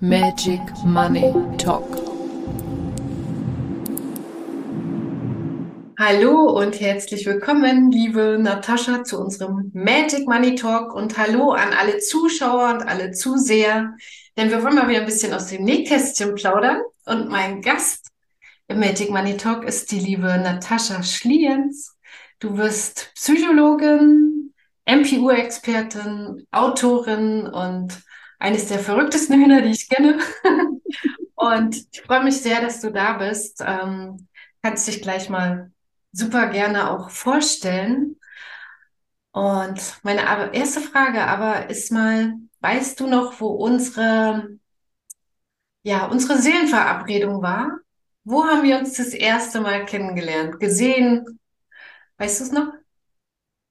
Magic Money Talk. Hallo und herzlich willkommen, liebe Natascha, zu unserem Magic Money Talk und hallo an alle Zuschauer und alle Zuseher, denn wir wollen mal wieder ein bisschen aus dem Nähkästchen plaudern und mein Gast im Magic Money Talk ist die liebe Natascha Schliens. Du wirst Psychologin, MPU-Expertin, Autorin und eines der verrücktesten Hühner, die ich kenne. Und ich freue mich sehr, dass du da bist. Ähm, kannst dich gleich mal super gerne auch vorstellen. Und meine erste Frage aber ist mal, weißt du noch, wo unsere, ja, unsere Seelenverabredung war? Wo haben wir uns das erste Mal kennengelernt, gesehen? Weißt du es noch?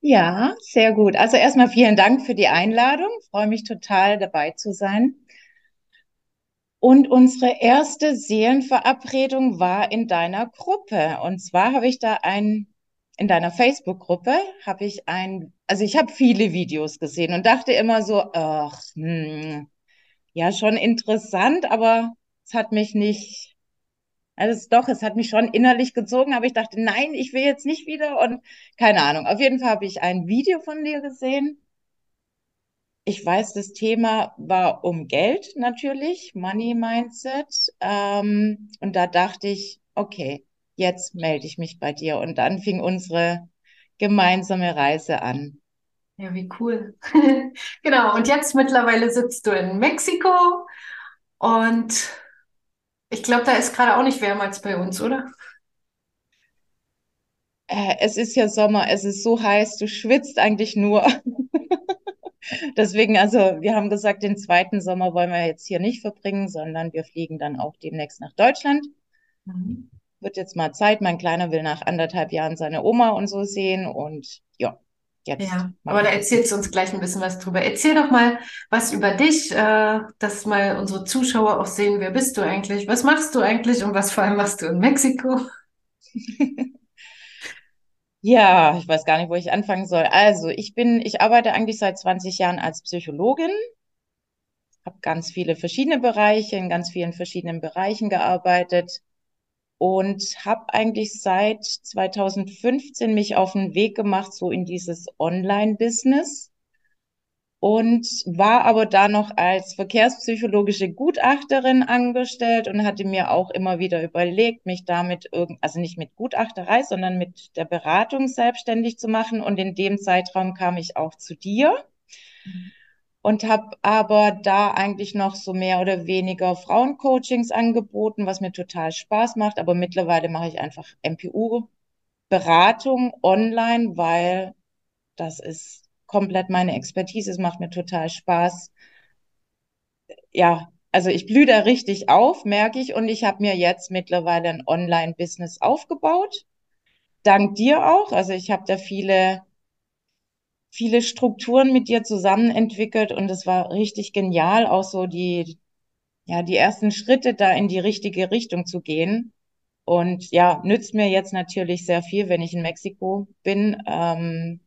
Ja, sehr gut. Also erstmal vielen Dank für die Einladung. Ich freue mich total dabei zu sein. Und unsere erste Seelenverabredung war in deiner Gruppe. Und zwar habe ich da ein, in deiner Facebook-Gruppe habe ich ein, also ich habe viele Videos gesehen und dachte immer so, ach, hm, ja, schon interessant, aber es hat mich nicht also doch, es hat mich schon innerlich gezogen, aber ich dachte, nein, ich will jetzt nicht wieder und keine Ahnung. Auf jeden Fall habe ich ein Video von dir gesehen. Ich weiß, das Thema war um Geld natürlich, Money Mindset. Ähm, und da dachte ich, okay, jetzt melde ich mich bei dir. Und dann fing unsere gemeinsame Reise an. Ja, wie cool. genau. Und jetzt mittlerweile sitzt du in Mexiko und ich glaube, da ist gerade auch nicht wärmer als bei uns, oder? Äh, es ist ja Sommer, es ist so heiß, du schwitzt eigentlich nur. Deswegen, also wir haben gesagt, den zweiten Sommer wollen wir jetzt hier nicht verbringen, sondern wir fliegen dann auch demnächst nach Deutschland. Mhm. Wird jetzt mal Zeit. Mein Kleiner will nach anderthalb Jahren seine Oma und so sehen. Und ja, Jetzt ja, aber da erzählst du uns gleich ein bisschen was drüber. Erzähl doch mal was über dich, äh, dass mal unsere Zuschauer auch sehen, wer bist du eigentlich, was machst du eigentlich und was vor allem machst du in Mexiko? ja, ich weiß gar nicht, wo ich anfangen soll. Also, ich bin, ich arbeite eigentlich seit 20 Jahren als Psychologin, habe ganz viele verschiedene Bereiche, in ganz vielen verschiedenen Bereichen gearbeitet und habe eigentlich seit 2015 mich auf den Weg gemacht, so in dieses Online-Business und war aber da noch als verkehrspsychologische Gutachterin angestellt und hatte mir auch immer wieder überlegt, mich damit irgend, also nicht mit Gutachterei, sondern mit der Beratung selbstständig zu machen. Und in dem Zeitraum kam ich auch zu dir. Mhm und habe aber da eigentlich noch so mehr oder weniger Frauencoachings angeboten, was mir total Spaß macht. Aber mittlerweile mache ich einfach MPU-Beratung online, weil das ist komplett meine Expertise. Es macht mir total Spaß. Ja, also ich blühe da richtig auf, merke ich. Und ich habe mir jetzt mittlerweile ein Online-Business aufgebaut. Dank dir auch. Also ich habe da viele viele Strukturen mit dir zusammen entwickelt und es war richtig genial, auch so die, ja, die ersten Schritte da in die richtige Richtung zu gehen. Und ja, nützt mir jetzt natürlich sehr viel, wenn ich in Mexiko bin. Ähm,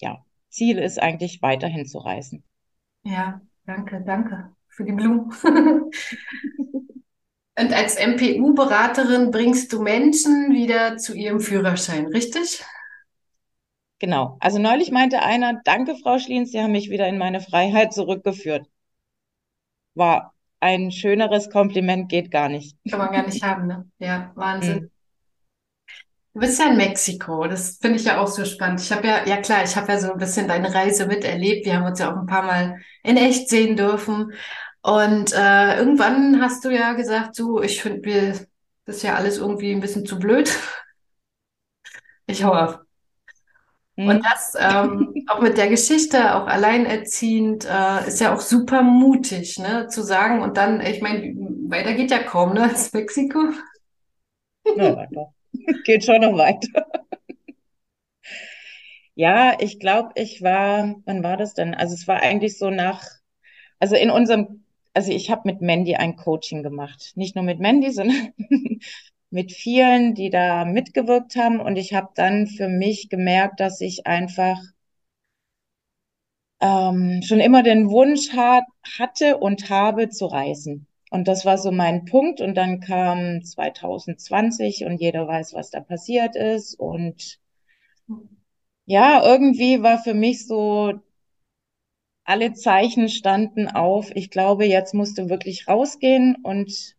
ja, Ziel ist eigentlich weiterhin zu reisen. Ja, danke, danke für die Blumen. Und als MPU-Beraterin bringst du Menschen wieder zu ihrem Führerschein, richtig? Genau. Also neulich meinte einer, danke, Frau Schliens, Sie haben mich wieder in meine Freiheit zurückgeführt. War ein schöneres Kompliment, geht gar nicht. Kann man gar nicht haben, ne? Ja, Wahnsinn. Mhm. Du bist ja in Mexiko, das finde ich ja auch so spannend. Ich habe ja, ja klar, ich habe ja so ein bisschen deine Reise miterlebt. Wir haben uns ja auch ein paar Mal in echt sehen dürfen. Und äh, irgendwann hast du ja gesagt, so, ich finde, das ist ja alles irgendwie ein bisschen zu blöd. Ich hau ab. Und mhm. das ähm, auch mit der Geschichte, auch alleinerziehend, äh, ist ja auch super mutig, ne, zu sagen. Und dann, ich meine, weiter geht ja kaum, ne, als Mexiko. Ja, weiter. Geht schon noch weiter. Ja, ich glaube, ich war, wann war das denn? Also es war eigentlich so nach, also in unserem, also ich habe mit Mandy ein Coaching gemacht. Nicht nur mit Mandy, sondern mit vielen, die da mitgewirkt haben. Und ich habe dann für mich gemerkt, dass ich einfach ähm, schon immer den Wunsch hat, hatte und habe zu reisen. Und das war so mein Punkt. Und dann kam 2020 und jeder weiß, was da passiert ist. Und ja, irgendwie war für mich so, alle Zeichen standen auf. Ich glaube, jetzt musst du wirklich rausgehen und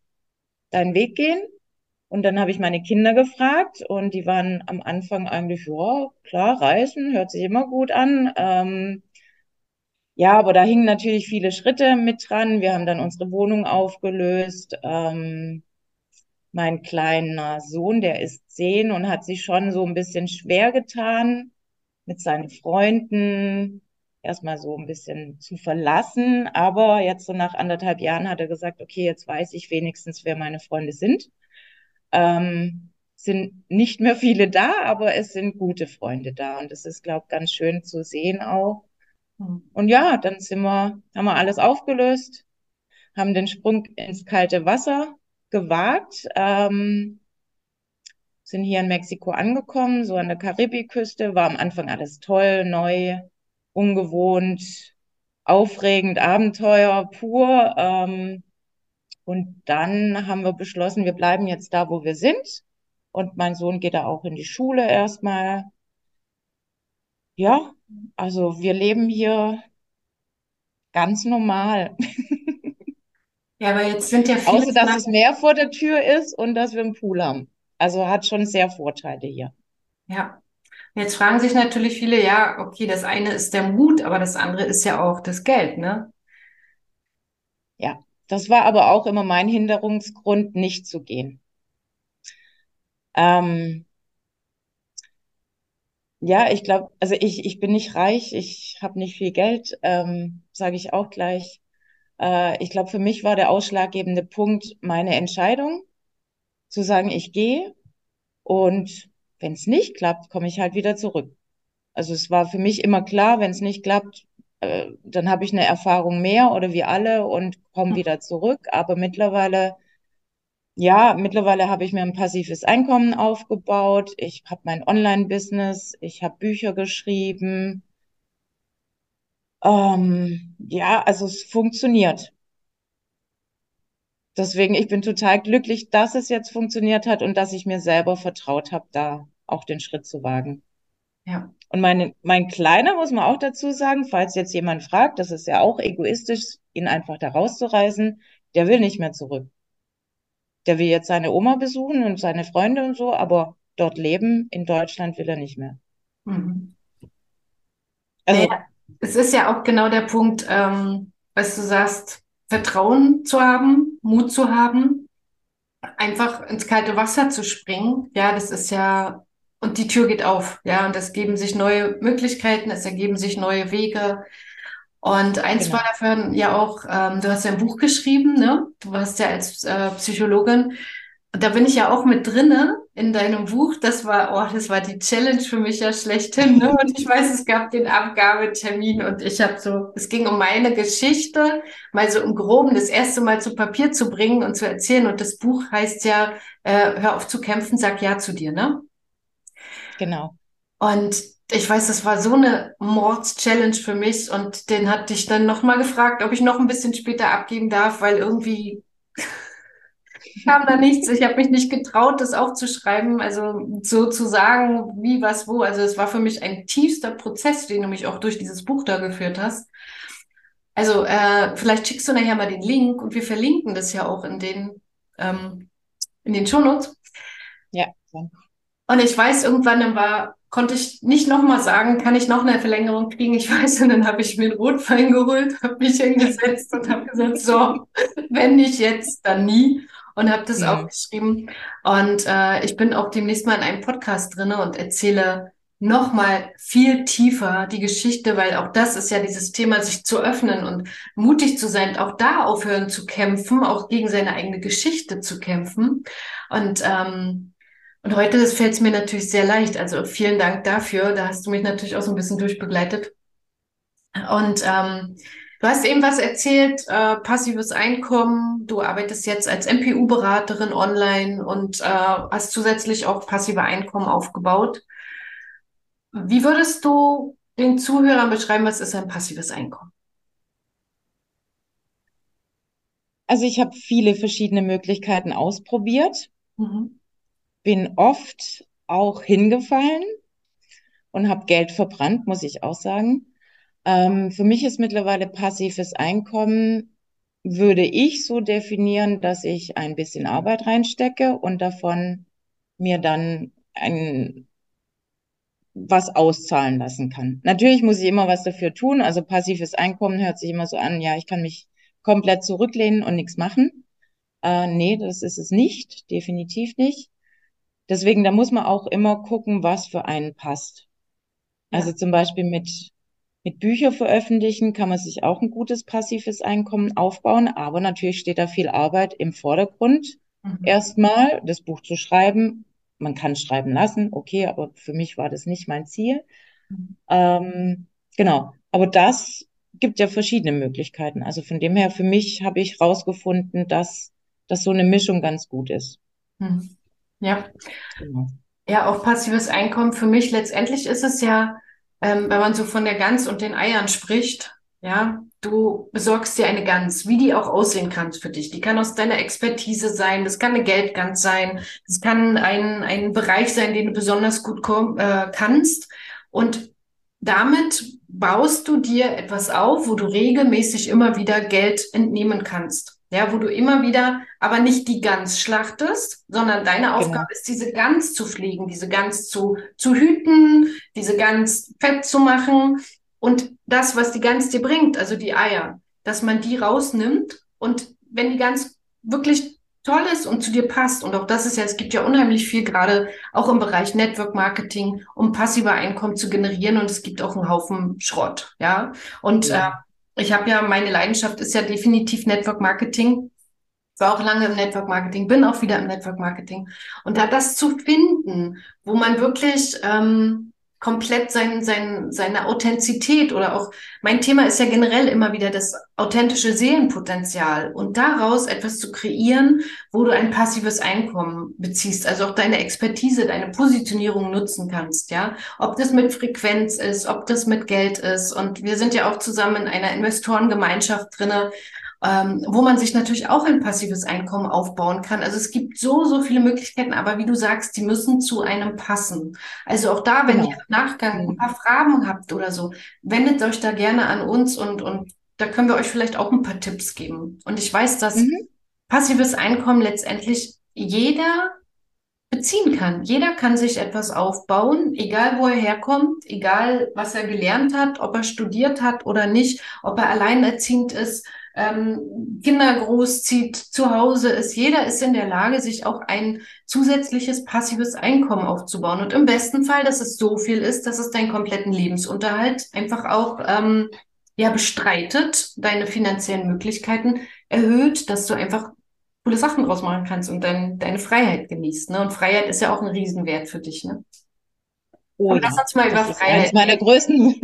deinen Weg gehen. Und dann habe ich meine Kinder gefragt und die waren am Anfang eigentlich, ja, klar, reisen, hört sich immer gut an. Ähm, ja, aber da hingen natürlich viele Schritte mit dran. Wir haben dann unsere Wohnung aufgelöst. Ähm, mein kleiner Sohn, der ist zehn und hat sich schon so ein bisschen schwer getan, mit seinen Freunden erstmal so ein bisschen zu verlassen. Aber jetzt so nach anderthalb Jahren hat er gesagt, okay, jetzt weiß ich wenigstens, wer meine Freunde sind. Ähm, sind nicht mehr viele da, aber es sind gute Freunde da. Und das ist, glaube ich, ganz schön zu sehen auch. Hm. Und ja, dann sind wir, haben wir alles aufgelöst, haben den Sprung ins kalte Wasser gewagt, ähm, sind hier in Mexiko angekommen, so an der Karibikküste, war am Anfang alles toll, neu, ungewohnt, aufregend, Abenteuer pur. Ähm, und dann haben wir beschlossen, wir bleiben jetzt da, wo wir sind. Und mein Sohn geht da auch in die Schule erstmal. Ja, also wir leben hier ganz normal. Ja, aber jetzt sind ja viele. Außer, dass das Meer vor der Tür ist und dass wir einen Pool haben. Also hat schon sehr Vorteile hier. Ja. Jetzt fragen sich natürlich viele, ja, okay, das eine ist der Mut, aber das andere ist ja auch das Geld, ne? Das war aber auch immer mein Hinderungsgrund, nicht zu gehen. Ähm, ja, ich glaube, also ich, ich bin nicht reich, ich habe nicht viel Geld, ähm, sage ich auch gleich. Äh, ich glaube, für mich war der ausschlaggebende Punkt meine Entscheidung, zu sagen, ich gehe und wenn es nicht klappt, komme ich halt wieder zurück. Also es war für mich immer klar, wenn es nicht klappt, äh, dann habe ich eine Erfahrung mehr oder wir alle und komme hm. wieder zurück. Aber mittlerweile, ja, mittlerweile habe ich mir ein passives Einkommen aufgebaut. Ich habe mein Online-Business, ich habe Bücher geschrieben. Ähm, ja, also es funktioniert. Deswegen, ich bin total glücklich, dass es jetzt funktioniert hat und dass ich mir selber vertraut habe, da auch den Schritt zu wagen. Ja. Und meine, mein Kleiner, muss man auch dazu sagen, falls jetzt jemand fragt, das ist ja auch egoistisch, ihn einfach da rauszureißen, der will nicht mehr zurück. Der will jetzt seine Oma besuchen und seine Freunde und so, aber dort leben, in Deutschland will er nicht mehr. Mhm. Also, naja, es ist ja auch genau der Punkt, ähm, was du sagst, Vertrauen zu haben, Mut zu haben, einfach ins kalte Wasser zu springen. Ja, das ist ja und die Tür geht auf, ja, und es geben sich neue Möglichkeiten, es ergeben sich neue Wege. Und eins genau. war dafür ja auch, ähm, du hast ja ein Buch geschrieben, ne? Du warst ja als äh, Psychologin. Und da bin ich ja auch mit drinne in deinem Buch. Das war, oh, das war die Challenge für mich ja schlechthin. Ne? Und ich weiß, es gab den Abgabetermin und ich habe so, es ging um meine Geschichte, mal so im Groben das erste Mal zu Papier zu bringen und zu erzählen. Und das Buch heißt ja, äh, hör auf zu kämpfen, sag ja zu dir, ne? Genau. Und ich weiß, das war so eine Mords-Challenge für mich und den hatte ich dann nochmal gefragt, ob ich noch ein bisschen später abgeben darf, weil irgendwie kam da nichts. Ich habe mich nicht getraut, das aufzuschreiben, also so zu sagen, wie, was, wo. Also es war für mich ein tiefster Prozess, den du mich auch durch dieses Buch da geführt hast. Also äh, vielleicht schickst du nachher mal den Link und wir verlinken das ja auch in den ähm, in den Shownotes. Ja. Und ich weiß, irgendwann war, konnte ich nicht nochmal sagen, kann ich noch eine Verlängerung kriegen? Ich weiß, und dann habe ich mir einen Rotwein geholt, habe mich hingesetzt und habe gesagt, so, wenn nicht jetzt, dann nie. Und habe das ja. aufgeschrieben. Und äh, ich bin auch demnächst mal in einem Podcast drinne und erzähle nochmal viel tiefer die Geschichte, weil auch das ist ja dieses Thema, sich zu öffnen und mutig zu sein, auch da aufhören zu kämpfen, auch gegen seine eigene Geschichte zu kämpfen. Und ähm, und heute fällt es mir natürlich sehr leicht. Also vielen Dank dafür. Da hast du mich natürlich auch so ein bisschen durchbegleitet. Und ähm, du hast eben was erzählt, äh, passives Einkommen. Du arbeitest jetzt als MPU-Beraterin online und äh, hast zusätzlich auch passive Einkommen aufgebaut. Wie würdest du den Zuhörern beschreiben, was ist ein passives Einkommen? Also ich habe viele verschiedene Möglichkeiten ausprobiert, mhm. Bin oft auch hingefallen und habe Geld verbrannt, muss ich auch sagen. Ähm, für mich ist mittlerweile passives Einkommen, würde ich so definieren, dass ich ein bisschen Arbeit reinstecke und davon mir dann ein was auszahlen lassen kann. Natürlich muss ich immer was dafür tun. Also passives Einkommen hört sich immer so an, ja, ich kann mich komplett zurücklehnen und nichts machen. Äh, nee, das ist es nicht, definitiv nicht. Deswegen, da muss man auch immer gucken, was für einen passt. Also zum Beispiel mit, mit Bücher veröffentlichen kann man sich auch ein gutes passives Einkommen aufbauen, aber natürlich steht da viel Arbeit im Vordergrund. Mhm. Erstmal das Buch zu schreiben. Man kann schreiben lassen, okay, aber für mich war das nicht mein Ziel. Mhm. Ähm, genau. Aber das gibt ja verschiedene Möglichkeiten. Also von dem her, für mich habe ich rausgefunden, dass, dass so eine Mischung ganz gut ist. Mhm. Ja. Genau. Ja, auch passives Einkommen für mich letztendlich ist es ja ähm, wenn man so von der Gans und den Eiern spricht, ja, du besorgst dir eine Gans, wie die auch aussehen kann für dich. Die kann aus deiner Expertise sein, das kann eine Geldgans sein, das kann ein, ein Bereich sein, den du besonders gut äh, kannst. Und damit baust du dir etwas auf, wo du regelmäßig immer wieder Geld entnehmen kannst. Ja, wo du immer wieder aber nicht die Gans schlachtest, sondern deine genau. Aufgabe genau. ist, diese Gans zu pflegen, diese Gans zu, zu hüten, diese Gans fett zu machen und das, was die Gans dir bringt, also die Eier, dass man die rausnimmt und wenn die Gans wirklich toll ist und zu dir passt, und auch das ist ja, es gibt ja unheimlich viel gerade auch im Bereich Network Marketing, um passive Einkommen zu generieren und es gibt auch einen Haufen Schrott, ja. Und ja. Äh, ich habe ja, meine Leidenschaft ist ja definitiv Network Marketing. War auch lange im Network Marketing, bin auch wieder im Network Marketing. Und da das zu finden, wo man wirklich ähm, komplett sein, sein, seine Authentizität oder auch, mein Thema ist ja generell immer wieder das authentische Seelenpotenzial und daraus etwas zu kreieren, wo du ein passives Einkommen beziehst, also auch deine Expertise, deine Positionierung nutzen kannst, ja. Ob das mit Frequenz ist, ob das mit Geld ist und wir sind ja auch zusammen in einer Investorengemeinschaft drinne, ähm, wo man sich natürlich auch ein passives Einkommen aufbauen kann. Also es gibt so, so viele Möglichkeiten, aber wie du sagst, die müssen zu einem passen. Also auch da, wenn genau. ihr im Nachgang ein paar Fragen habt oder so, wendet euch da gerne an uns und, und da können wir euch vielleicht auch ein paar Tipps geben. Und ich weiß, dass mhm. passives Einkommen letztendlich jeder beziehen kann. Jeder kann sich etwas aufbauen, egal wo er herkommt, egal was er gelernt hat, ob er studiert hat oder nicht, ob er alleinerziehend ist ähm, Kinder großzieht, zu Hause ist. Jeder ist in der Lage, sich auch ein zusätzliches passives Einkommen aufzubauen. Und im besten Fall, dass es so viel ist, dass es deinen kompletten Lebensunterhalt einfach auch ähm, ja bestreitet, deine finanziellen Möglichkeiten erhöht, dass du einfach coole Sachen draus machen kannst und dein, deine Freiheit genießt. Ne? Und Freiheit ist ja auch ein Riesenwert für dich. Ne? Oh, lass uns mal über Freiheit. Ist meiner größten.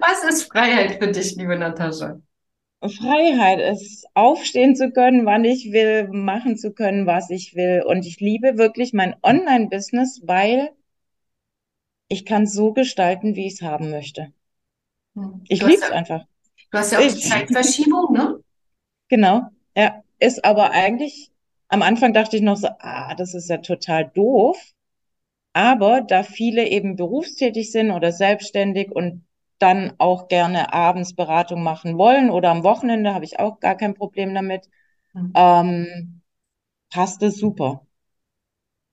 Was ist Freiheit für dich, liebe Natascha? Freiheit ist, aufstehen zu können, wann ich will, machen zu können, was ich will. Und ich liebe wirklich mein Online-Business, weil ich kann so gestalten, wie ich es haben möchte. Hm. Ich liebe es ja, einfach. Du hast ja auch die Zeitverschiebung, ne? Genau, ja. Ist aber eigentlich, am Anfang dachte ich noch so, ah, das ist ja total doof. Aber da viele eben berufstätig sind oder selbstständig und dann auch gerne abends Beratung machen wollen oder am Wochenende, habe ich auch gar kein Problem damit, mhm. ähm, passt es super.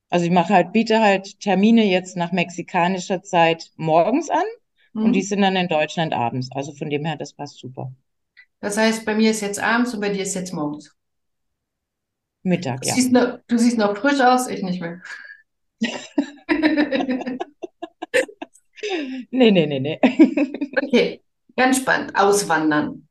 Also ich mache halt, biete halt Termine jetzt nach mexikanischer Zeit morgens an mhm. und die sind dann in Deutschland abends. Also von dem her, das passt super. Das heißt, bei mir ist jetzt abends und bei dir ist jetzt morgens. Mittag, ja. Siehst noch, du siehst noch frisch aus, ich nicht mehr. Nee, nee, nee, nee. Okay, ganz spannend. Auswandern.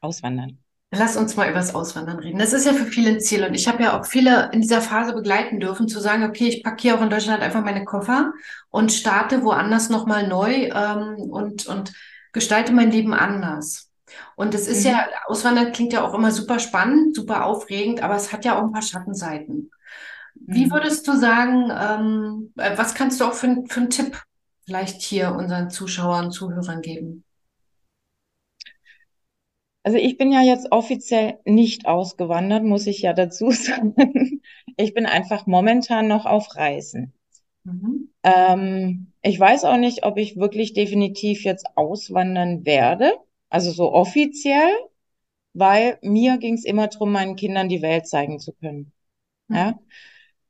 Auswandern. Lass uns mal über das Auswandern reden. Das ist ja für viele ein Ziel und ich habe ja auch viele in dieser Phase begleiten dürfen, zu sagen, okay, ich packe hier auch in Deutschland einfach meine Koffer und starte woanders nochmal neu ähm, und, und gestalte mein Leben anders. Und es ist mhm. ja, Auswandern klingt ja auch immer super spannend, super aufregend, aber es hat ja auch ein paar Schattenseiten. Wie mhm. würdest du sagen, ähm, was kannst du auch für, für einen Tipp vielleicht hier unseren Zuschauern, Zuhörern geben? Also ich bin ja jetzt offiziell nicht ausgewandert, muss ich ja dazu sagen. Ich bin einfach momentan noch auf Reisen. Mhm. Ähm, ich weiß auch nicht, ob ich wirklich definitiv jetzt auswandern werde, also so offiziell, weil mir ging es immer darum, meinen Kindern die Welt zeigen zu können. Ja?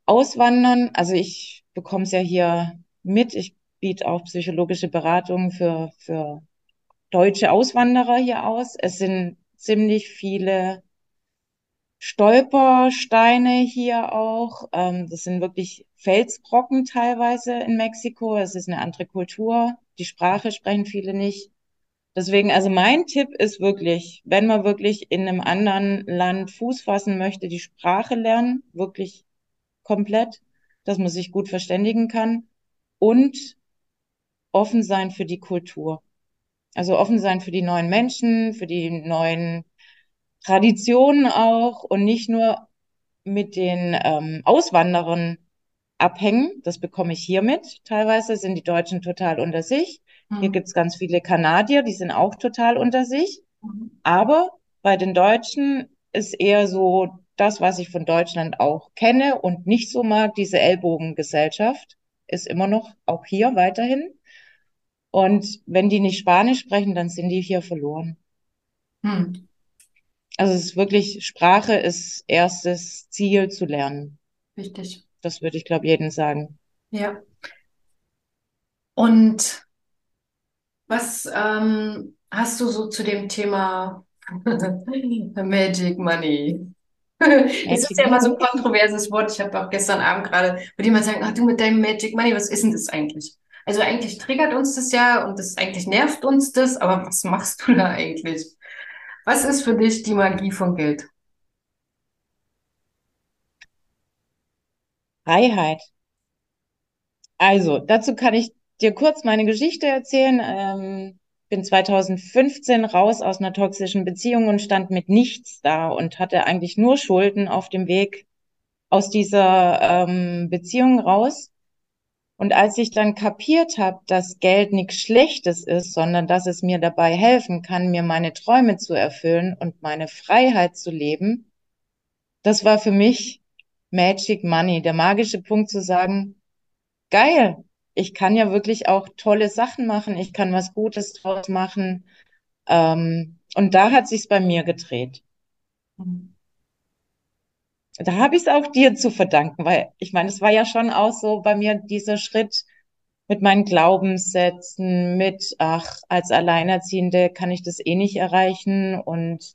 Auswandern, also ich bekomme es ja hier mit, ich biete auch psychologische Beratungen für, für deutsche Auswanderer hier aus. Es sind ziemlich viele Stolpersteine hier auch. Ähm, das sind wirklich Felsbrocken teilweise in Mexiko. Es ist eine andere Kultur. Die Sprache sprechen viele nicht. Deswegen, also mein Tipp ist wirklich, wenn man wirklich in einem anderen Land Fuß fassen möchte, die Sprache lernen, wirklich komplett, dass man sich gut verständigen kann und offen sein für die Kultur. Also offen sein für die neuen Menschen, für die neuen Traditionen auch und nicht nur mit den ähm, Auswanderern abhängen. Das bekomme ich hier mit. Teilweise sind die Deutschen total unter sich. Hier Mhm. gibt's ganz viele Kanadier, die sind auch total unter sich. Aber bei den Deutschen ist eher so das, was ich von Deutschland auch kenne und nicht so mag, diese Ellbogengesellschaft, ist immer noch auch hier weiterhin. Und wenn die nicht Spanisch sprechen, dann sind die hier verloren. Mhm. Also es ist wirklich, Sprache ist erstes Ziel zu lernen. Richtig. Das würde ich, glaube jedem sagen. Ja. Und was ähm, hast du so zu dem Thema Magic Money? Es ist ja immer so ein kontroverses Wort. Ich habe auch gestern Abend gerade mit jemand sagen, ach du mit deinem Magic Money, was ist denn das eigentlich? Also eigentlich triggert uns das ja und das eigentlich nervt uns das, aber was machst du da eigentlich? Was ist für dich die Magie von Geld? Freiheit. Also, dazu kann ich dir kurz meine Geschichte erzählen. Ähm, bin 2015 raus aus einer toxischen Beziehung und stand mit nichts da und hatte eigentlich nur Schulden auf dem Weg aus dieser ähm, Beziehung raus. Und als ich dann kapiert habe, dass Geld nichts Schlechtes ist, sondern dass es mir dabei helfen kann, mir meine Träume zu erfüllen und meine Freiheit zu leben, das war für mich Magic Money, der magische Punkt zu sagen, geil, ich kann ja wirklich auch tolle Sachen machen, ich kann was Gutes draus machen. Ähm, und da hat sich's bei mir gedreht. Da habe ich es auch dir zu verdanken, weil ich meine, es war ja schon auch so bei mir dieser Schritt mit meinen Glaubenssätzen, mit, ach, als Alleinerziehende kann ich das eh nicht erreichen und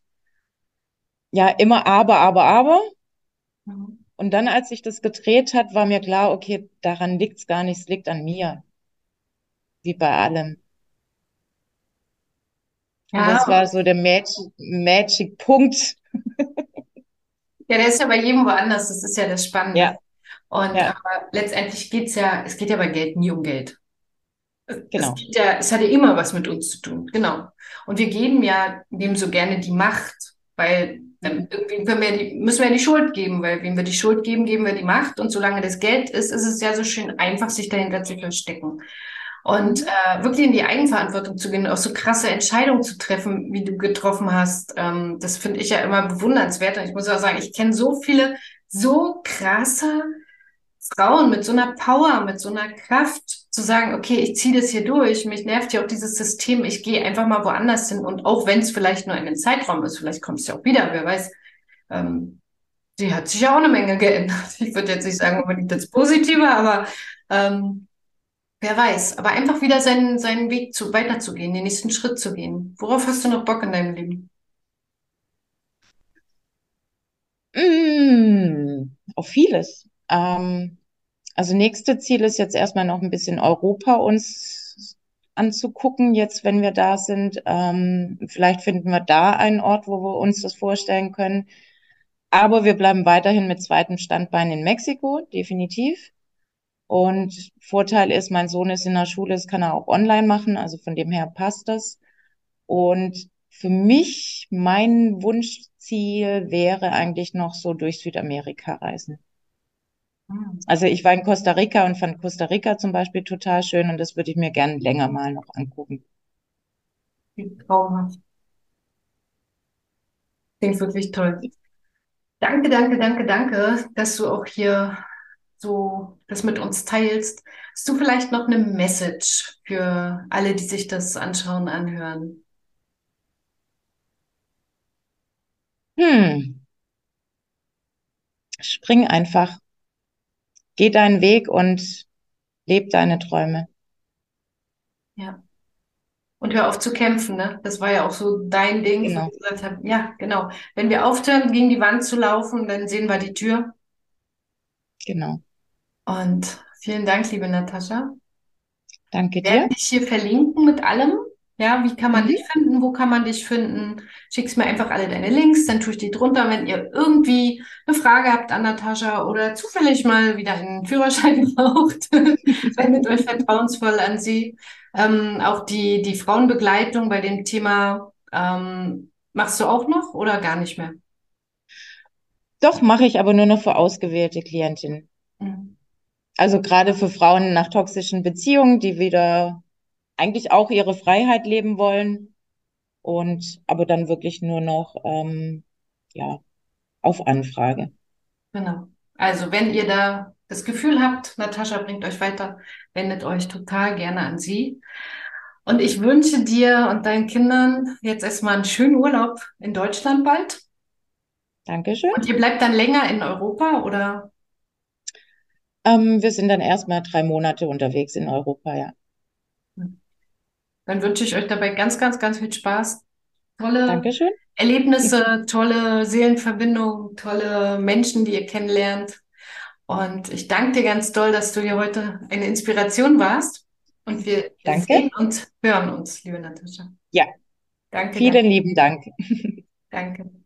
ja, immer aber, aber, aber. Mhm. Und dann, als sich das gedreht hat, war mir klar, okay, daran liegt's gar nicht, es liegt an mir, wie bei allem. Und das Ja, war so der Magic, Magic Punkt. Ja, der ist ja bei jedem woanders, das ist ja das Spannende. Ja, Und ja, aber letztendlich geht's ja, es geht ja bei Geld nie um Geld. Es genau. geht ja, es hat ja immer was mit uns zu tun, genau. Und wir geben ja dem so gerne die Macht, weil dann irgendwie wir die, müssen wir ja die Schuld geben, weil wem wir die Schuld geben, geben wir die Macht. Und solange das Geld ist, ist es ja so schön einfach, sich dahinter zu verstecken. Und Mhm. äh, wirklich in die Eigenverantwortung zu gehen, auch so krasse Entscheidungen zu treffen, wie du getroffen hast, ähm, das finde ich ja immer bewundernswert. Und ich muss auch sagen, ich kenne so viele so krasse Frauen mit so einer Power, mit so einer Kraft, zu sagen, okay, ich ziehe das hier durch, mich nervt ja auch dieses System, ich gehe einfach mal woanders hin. Und auch wenn es vielleicht nur in den Zeitraum ist, vielleicht kommt es ja auch wieder, wer weiß. Ähm, die hat sich ja auch eine Menge geändert. Ich würde jetzt nicht sagen unbedingt das Positive, aber ähm, wer weiß. Aber einfach wieder seinen, seinen Weg zu, weiterzugehen, den nächsten Schritt zu gehen. Worauf hast du noch Bock in deinem Leben? Mm, auf vieles. Ähm, also nächste Ziel ist jetzt erstmal noch ein bisschen Europa uns anzugucken, jetzt wenn wir da sind. Ähm, vielleicht finden wir da einen Ort, wo wir uns das vorstellen können. Aber wir bleiben weiterhin mit zweitem Standbein in Mexiko, definitiv. Und Vorteil ist, mein Sohn ist in der Schule, das kann er auch online machen, also von dem her passt das. Und für mich, mein Wunschziel wäre eigentlich noch so durch Südamerika reisen. Hm, Also ich war in Costa Rica und fand Costa Rica zum Beispiel total schön und das würde ich mir gern länger mal noch angucken. traumhaft. klingt wirklich toll. Danke, danke, danke, danke, dass du auch hier so das mit uns teilst. Hast du vielleicht noch eine Message für alle, die sich das anschauen, anhören? Hm. Spring einfach. Geh deinen Weg und leb deine Träume. Ja. Und hör auf zu kämpfen, ne? Das war ja auch so dein Ding, Genau, ich gesagt habe, ja, genau. Wenn wir aufhören, gegen die Wand zu laufen, dann sehen wir die Tür. genau. Und vielen Dank, liebe Natascha. Danke Wir werden dir. dich hier verlinken mit allem. Ja, wie kann man dich Mhm. finden? Wo kann man dich finden? Schickst mir einfach alle deine Links, dann tue ich die drunter. Wenn ihr irgendwie eine Frage habt an Natascha oder zufällig mal wieder einen Führerschein braucht, wendet euch vertrauensvoll an sie. Ähm, auch die, die Frauenbegleitung bei dem Thema ähm, machst du auch noch oder gar nicht mehr? Doch, mache ich aber nur noch für ausgewählte Klientinnen. Mhm. Also gerade für Frauen nach toxischen Beziehungen, die wieder eigentlich auch ihre Freiheit leben wollen und aber dann wirklich nur noch ähm, ja auf Anfrage. Genau. Also, wenn ihr da das Gefühl habt, Natascha bringt euch weiter, wendet euch total gerne an sie. Und ich wünsche dir und deinen Kindern jetzt erstmal einen schönen Urlaub in Deutschland bald. Dankeschön. Und ihr bleibt dann länger in Europa oder? Ähm, wir sind dann erstmal drei Monate unterwegs in Europa, ja. Dann wünsche ich euch dabei ganz, ganz, ganz viel Spaß. Tolle Dankeschön. Erlebnisse, tolle Seelenverbindungen, tolle Menschen, die ihr kennenlernt. Und ich danke dir ganz doll, dass du hier heute eine Inspiration warst. Und wir Danke. sehen und hören uns, liebe Natascha. Ja, Danke, vielen danke, lieben Dank. danke.